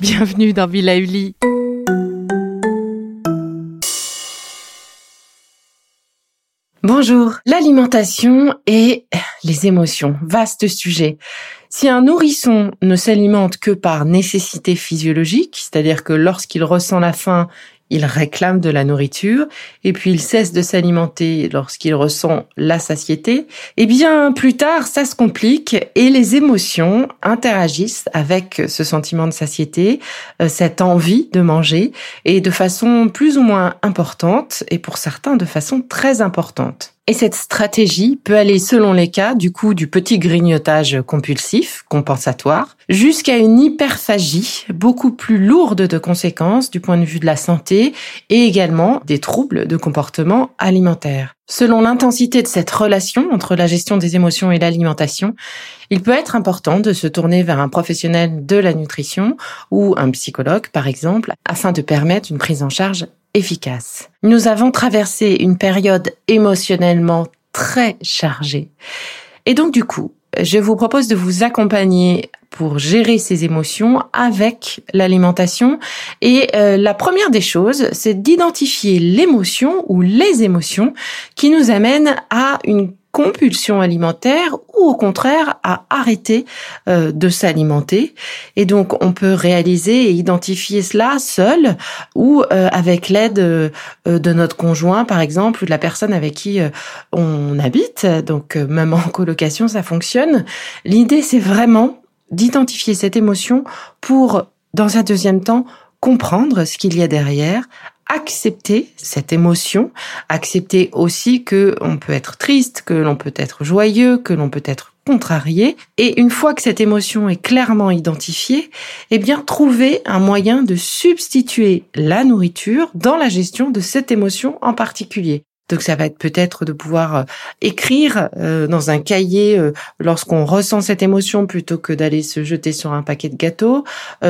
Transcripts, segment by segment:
Bienvenue dans Villa Uli. Bonjour. L'alimentation et les émotions. Vaste sujet. Si un nourrisson ne s'alimente que par nécessité physiologique, c'est-à-dire que lorsqu'il ressent la faim, il réclame de la nourriture, et puis il cesse de s'alimenter lorsqu'il ressent la satiété, eh bien plus tard ça se complique et les émotions interagissent avec ce sentiment de satiété, euh, cette envie de manger, et de façon plus ou moins importante, et pour certains de façon très importante. Et cette stratégie peut aller selon les cas, du coup, du petit grignotage compulsif, compensatoire, jusqu'à une hyperphagie beaucoup plus lourde de conséquences du point de vue de la santé et également des troubles de comportement alimentaire. Selon l'intensité de cette relation entre la gestion des émotions et l'alimentation, il peut être important de se tourner vers un professionnel de la nutrition ou un psychologue, par exemple, afin de permettre une prise en charge efficace. Nous avons traversé une période émotionnellement très chargée. Et donc du coup, je vous propose de vous accompagner pour gérer ces émotions avec l'alimentation. Et euh, la première des choses, c'est d'identifier l'émotion ou les émotions qui nous amènent à une compulsion alimentaire ou au contraire à arrêter euh, de s'alimenter. Et donc on peut réaliser et identifier cela seul ou euh, avec l'aide euh, de notre conjoint par exemple ou de la personne avec qui on habite. Donc même en colocation ça fonctionne. L'idée c'est vraiment d'identifier cette émotion pour dans un deuxième temps comprendre ce qu'il y a derrière, accepter cette émotion, accepter aussi que on peut être triste, que l'on peut être joyeux, que l'on peut être contrarié. Et une fois que cette émotion est clairement identifiée, eh bien, trouver un moyen de substituer la nourriture dans la gestion de cette émotion en particulier. Donc ça va être peut-être de pouvoir euh, écrire euh, dans un cahier euh, lorsqu'on ressent cette émotion plutôt que d'aller se jeter sur un paquet de gâteaux.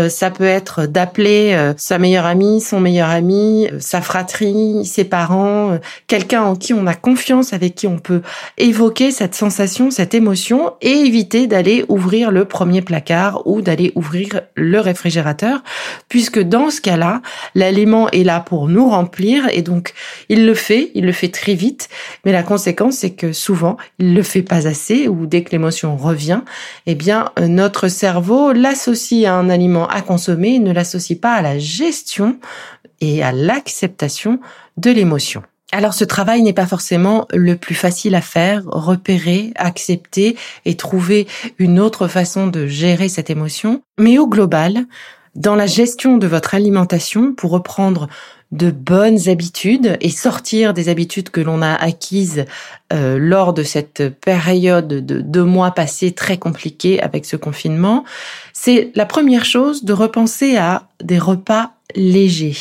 ça peut être d'appeler sa meilleure amie, son meilleur ami, sa fratrie, ses parents, quelqu'un en qui on a confiance, avec qui on peut évoquer cette sensation, cette émotion et éviter d'aller ouvrir le premier placard ou d'aller ouvrir le réfrigérateur puisque dans ce cas-là, l'aliment est là pour nous remplir et donc il le fait, il le fait très vite, mais la conséquence c'est que souvent il le fait pas assez ou dès que l'émotion revient, eh bien notre cerveau l'associe à un aliment à consommer, ne l'associe pas à la gestion et à l'acceptation de l'émotion. Alors ce travail n'est pas forcément le plus facile à faire, repérer, accepter et trouver une autre façon de gérer cette émotion, mais au global, dans la gestion de votre alimentation, pour reprendre de bonnes habitudes et sortir des habitudes que l'on a acquises euh, lors de cette période de deux mois passés très compliqués avec ce confinement, c'est la première chose de repenser à des repas légers.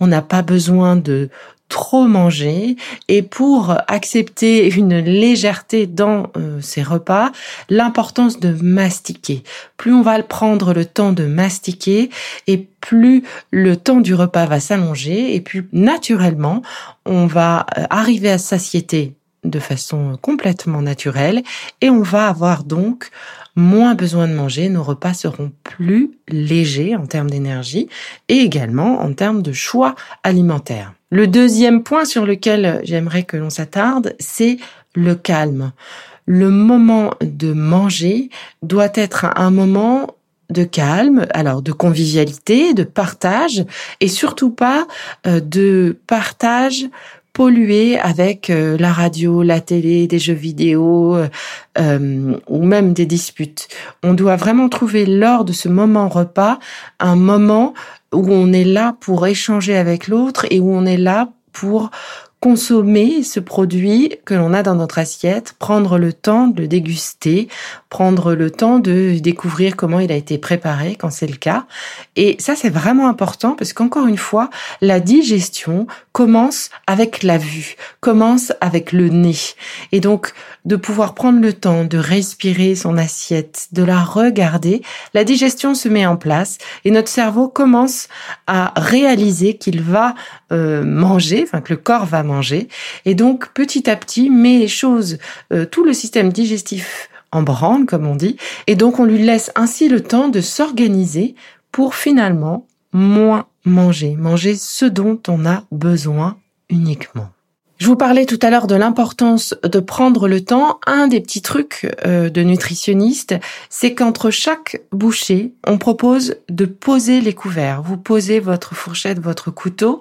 On n'a pas besoin de trop manger et pour accepter une légèreté dans euh, ces repas, l'importance de mastiquer. Plus on va prendre le temps de mastiquer et plus le temps du repas va s'allonger et plus naturellement on va euh, arriver à satiété de façon complètement naturelle et on va avoir donc moins besoin de manger, nos repas seront plus légers en termes d'énergie et également en termes de choix alimentaires. Le deuxième point sur lequel j'aimerais que l'on s'attarde, c'est le calme. Le moment de manger doit être un moment de calme, alors de convivialité, de partage, et surtout pas euh, de partage pollué avec euh, la radio, la télé, des jeux vidéo euh, ou même des disputes. On doit vraiment trouver lors de ce moment repas un moment où on est là pour échanger avec l'autre et où on est là pour consommer ce produit que l'on a dans notre assiette, prendre le temps de le déguster, prendre le temps de découvrir comment il a été préparé quand c'est le cas. Et ça, c'est vraiment important parce qu'encore une fois, la digestion commence avec la vue, commence avec le nez. Et donc, de pouvoir prendre le temps de respirer son assiette, de la regarder, la digestion se met en place et notre cerveau commence à réaliser qu'il va euh, manger, enfin que le corps va manger, et donc petit à petit met les choses, euh, tout le système digestif en branle, comme on dit, et donc on lui laisse ainsi le temps de s'organiser pour finalement moins manger, manger ce dont on a besoin uniquement. Je vous parlais tout à l'heure de l'importance de prendre le temps. Un des petits trucs euh, de nutritionniste, c'est qu'entre chaque bouchée, on propose de poser les couverts. Vous posez votre fourchette, votre couteau,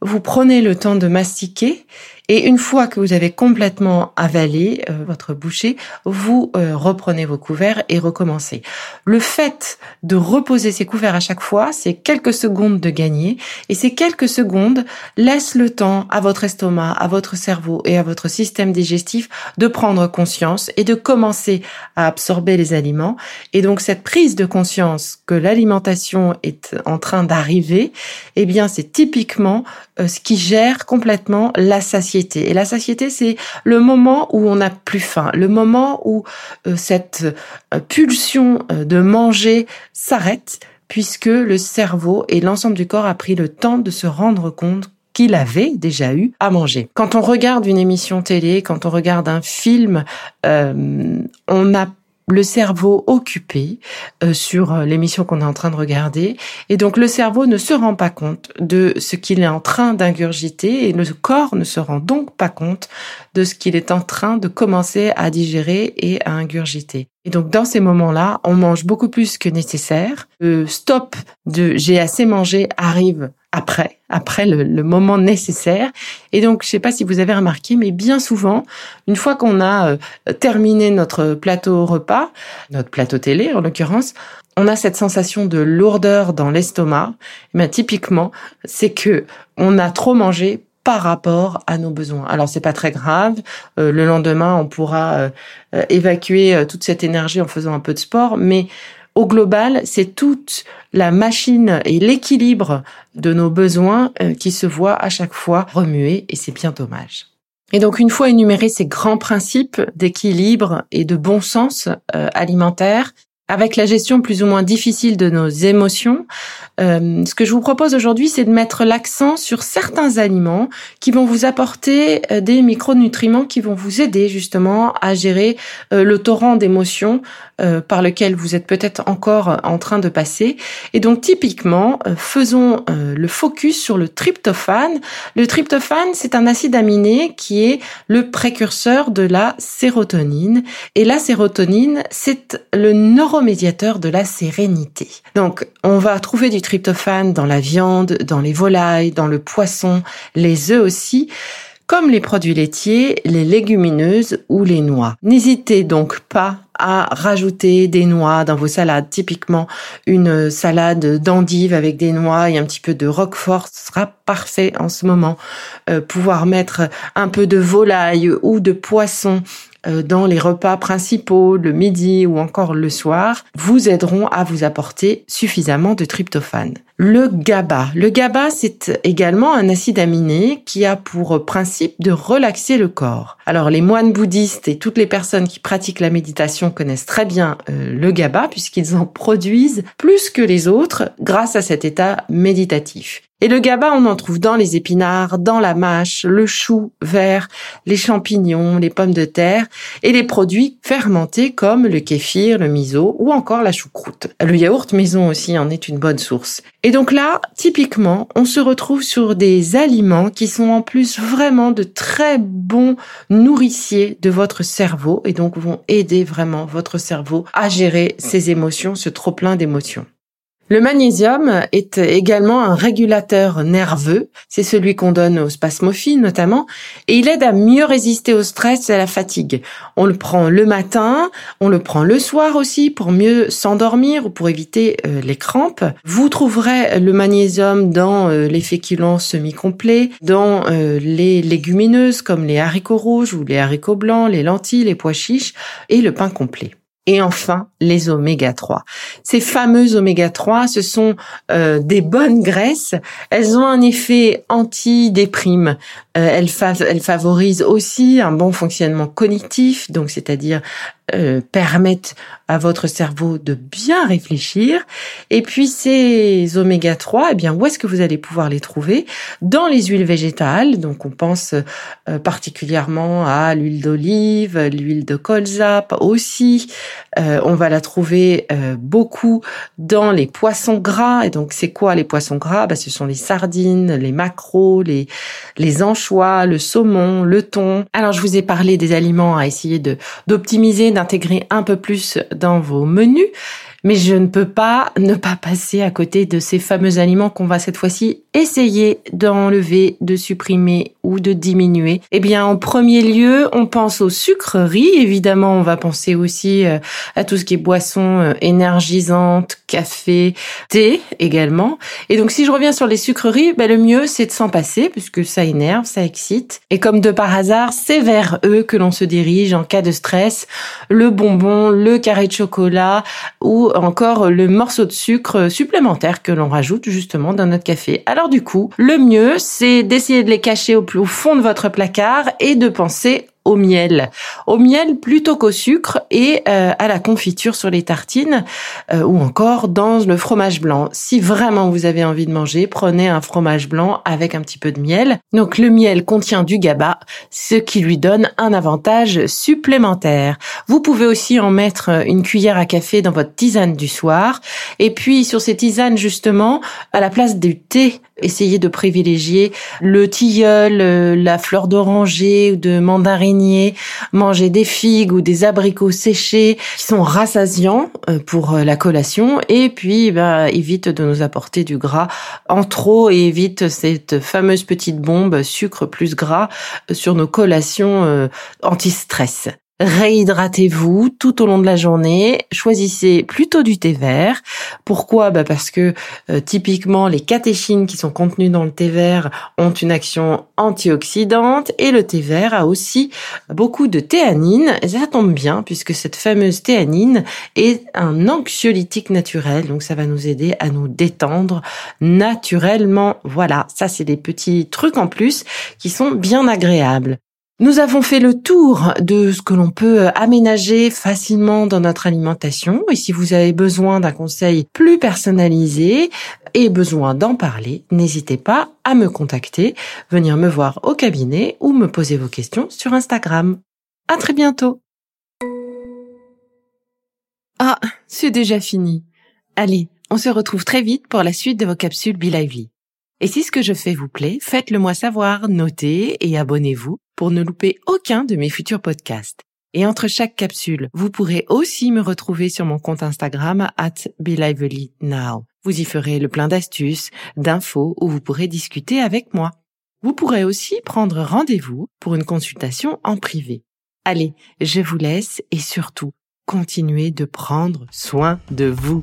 vous prenez le temps de mastiquer et une fois que vous avez complètement avalé euh, votre bouchée, vous euh, reprenez vos couverts et recommencez. Le fait de reposer ces couverts à chaque fois, c'est quelques secondes de gagner et ces quelques secondes laissent le temps à votre estomac, à votre cerveau et à votre système digestif de prendre conscience et de commencer à absorber les aliments. Et donc cette prise de conscience que l'alimentation est en train d'arriver, eh bien c'est typiquement euh, ce qui gère complètement la satiété. Et la satiété, c'est le moment où on n'a plus faim, le moment où euh, cette euh, pulsion de manger s'arrête, puisque le cerveau et l'ensemble du corps a pris le temps de se rendre compte qu'il avait déjà eu à manger. Quand on regarde une émission télé, quand on regarde un film, on a le cerveau occupé euh, sur euh, l'émission qu'on est en train de regarder. Et donc le cerveau ne se rend pas compte de ce qu'il est en train d'ingurgiter et le corps ne se rend donc pas compte de ce qu'il est en train de commencer à digérer et à ingurgiter. Et donc dans ces moments-là, on mange beaucoup plus que nécessaire. Le stop de j'ai assez mangé arrive après, après le, moment nécessaire. Et donc, je sais pas si vous avez remarqué, mais bien souvent, une fois qu'on a euh, terminé notre plateau repas, notre plateau télé en l'occurrence, on a cette sensation de lourdeur dans l'estomac. Mais typiquement, c'est que on a trop mangé par rapport à nos besoins. Alors c'est pas très grave. Euh, le lendemain, on pourra euh, évacuer toute cette énergie en faisant un peu de sport, mais au global, c'est toute la machine et l'équilibre de nos besoins euh, qui se voient à chaque fois remuer et c'est bien dommage. Et donc une fois énumérés ces grands principes d'équilibre et de bon sens euh, alimentaire, avec la gestion plus ou moins difficile de nos émotions, euh, ce que je vous propose aujourd'hui, c'est de mettre l'accent sur certains aliments qui vont vous apporter des micronutriments qui vont vous aider justement à gérer le torrent d'émotions par lequel vous êtes peut-être encore en train de passer. Et donc typiquement, faisons le focus sur le tryptophane. Le tryptophane, c'est un acide aminé qui est le précurseur de la sérotonine. Et la sérotonine, c'est le neuromédiateur de la sérénité. Donc on va trouver du tryptophane dans la viande, dans les volailles, dans le poisson, les œufs aussi, comme les produits laitiers, les légumineuses ou les noix. N'hésitez donc pas à rajouter des noix dans vos salades. Typiquement, une salade d'endive avec des noix et un petit peu de roquefort sera parfait en ce moment. Euh, pouvoir mettre un peu de volaille ou de poisson dans les repas principaux, le midi ou encore le soir, vous aideront à vous apporter suffisamment de tryptophane. Le GABA. Le GABA, c'est également un acide aminé qui a pour principe de relaxer le corps. Alors, les moines bouddhistes et toutes les personnes qui pratiquent la méditation connaissent très bien euh, le GABA puisqu'ils en produisent plus que les autres grâce à cet état méditatif. Et le GABA, on en trouve dans les épinards, dans la mâche, le chou vert, les champignons, les pommes de terre et les produits fermentés comme le kéfir, le miso ou encore la choucroute. Le yaourt maison aussi en est une bonne source. Et donc là, typiquement, on se retrouve sur des aliments qui sont en plus vraiment de très bons nourriciers de votre cerveau et donc vont aider vraiment votre cerveau à gérer ses émotions, ce trop plein d'émotions. Le magnésium est également un régulateur nerveux, c'est celui qu'on donne aux spasmophiles notamment, et il aide à mieux résister au stress et à la fatigue. On le prend le matin, on le prend le soir aussi pour mieux s'endormir ou pour éviter euh, les crampes. Vous trouverez le magnésium dans euh, les féculents semi-complets, dans euh, les légumineuses comme les haricots rouges ou les haricots blancs, les lentilles, les pois chiches et le pain complet. Et enfin, les oméga 3. Ces fameuses oméga 3, ce sont euh, des bonnes graisses. Elles ont un effet anti-déprime. Euh, elles, elles favorisent aussi un bon fonctionnement cognitif, donc c'est-à-dire euh, permettent à votre cerveau de bien réfléchir. Et puis ces oméga 3, eh bien où est-ce que vous allez pouvoir les trouver? Dans les huiles végétales. Donc on pense euh, particulièrement à l'huile d'olive, l'huile de colza aussi. Euh, on va la trouver beaucoup dans les poissons gras. Et donc c'est quoi les poissons gras? Bah, ce sont les sardines, les maquereaux, les les anchois, le saumon, le thon. Alors je vous ai parlé des aliments à essayer de d'optimiser d'intégrer un peu plus dans vos menus mais je ne peux pas ne pas passer à côté de ces fameux aliments qu'on va cette fois-ci essayer d'enlever, de supprimer ou de diminuer. Eh bien, en premier lieu, on pense aux sucreries. Évidemment, on va penser aussi euh, à tout ce qui est boissons euh, énergisantes, café, thé également. Et donc, si je reviens sur les sucreries, ben, le mieux, c'est de s'en passer puisque ça énerve, ça excite. Et comme de par hasard, c'est vers eux que l'on se dirige en cas de stress. Le bonbon, le carré de chocolat ou encore le morceau de sucre supplémentaire que l'on rajoute justement dans notre café. Alors du coup, le mieux, c'est d'essayer de les cacher au plus au fond de votre placard et de penser au miel, au miel plutôt qu'au sucre et euh, à la confiture sur les tartines euh, ou encore dans le fromage blanc. Si vraiment vous avez envie de manger, prenez un fromage blanc avec un petit peu de miel. Donc le miel contient du GABA, ce qui lui donne un avantage supplémentaire. Vous pouvez aussi en mettre une cuillère à café dans votre tisane du soir et puis sur ces tisanes justement, à la place du thé, essayez de privilégier le tilleul, euh, la fleur d'oranger ou de mandarine manger des figues ou des abricots séchés qui sont rassasiants euh, pour euh, la collation et puis bah, évite de nous apporter du gras en trop et évite cette fameuse petite bombe sucre plus gras euh, sur nos collations anti-stress. Réhydratez-vous tout au long de la journée. Choisissez plutôt du thé vert. Pourquoi? Bah Parce que euh, typiquement les catéchines qui sont contenues dans le thé vert ont une action antioxydante et le thé vert a aussi beaucoup de théanine. Et ça tombe bien puisque cette fameuse théanine est un anxiolytique naturel. Donc ça va nous aider à nous détendre naturellement. Voilà, ça c'est des petits trucs en plus qui sont bien agréables. Nous avons fait le tour de ce que l'on peut aménager facilement dans notre alimentation et si vous avez besoin d'un conseil plus personnalisé et besoin d'en parler, n'hésitez pas à me contacter, venir me voir au cabinet ou me poser vos questions sur Instagram. À très bientôt. Ah, c'est déjà fini. Allez, on se retrouve très vite pour la suite de vos capsules Be Lively. Et si ce que je fais vous plaît, faites-le moi savoir, notez et abonnez-vous pour ne louper aucun de mes futurs podcasts. Et entre chaque capsule, vous pourrez aussi me retrouver sur mon compte Instagram at Now. Vous y ferez le plein d'astuces, d'infos où vous pourrez discuter avec moi. Vous pourrez aussi prendre rendez-vous pour une consultation en privé. Allez, je vous laisse et surtout, continuez de prendre soin de vous.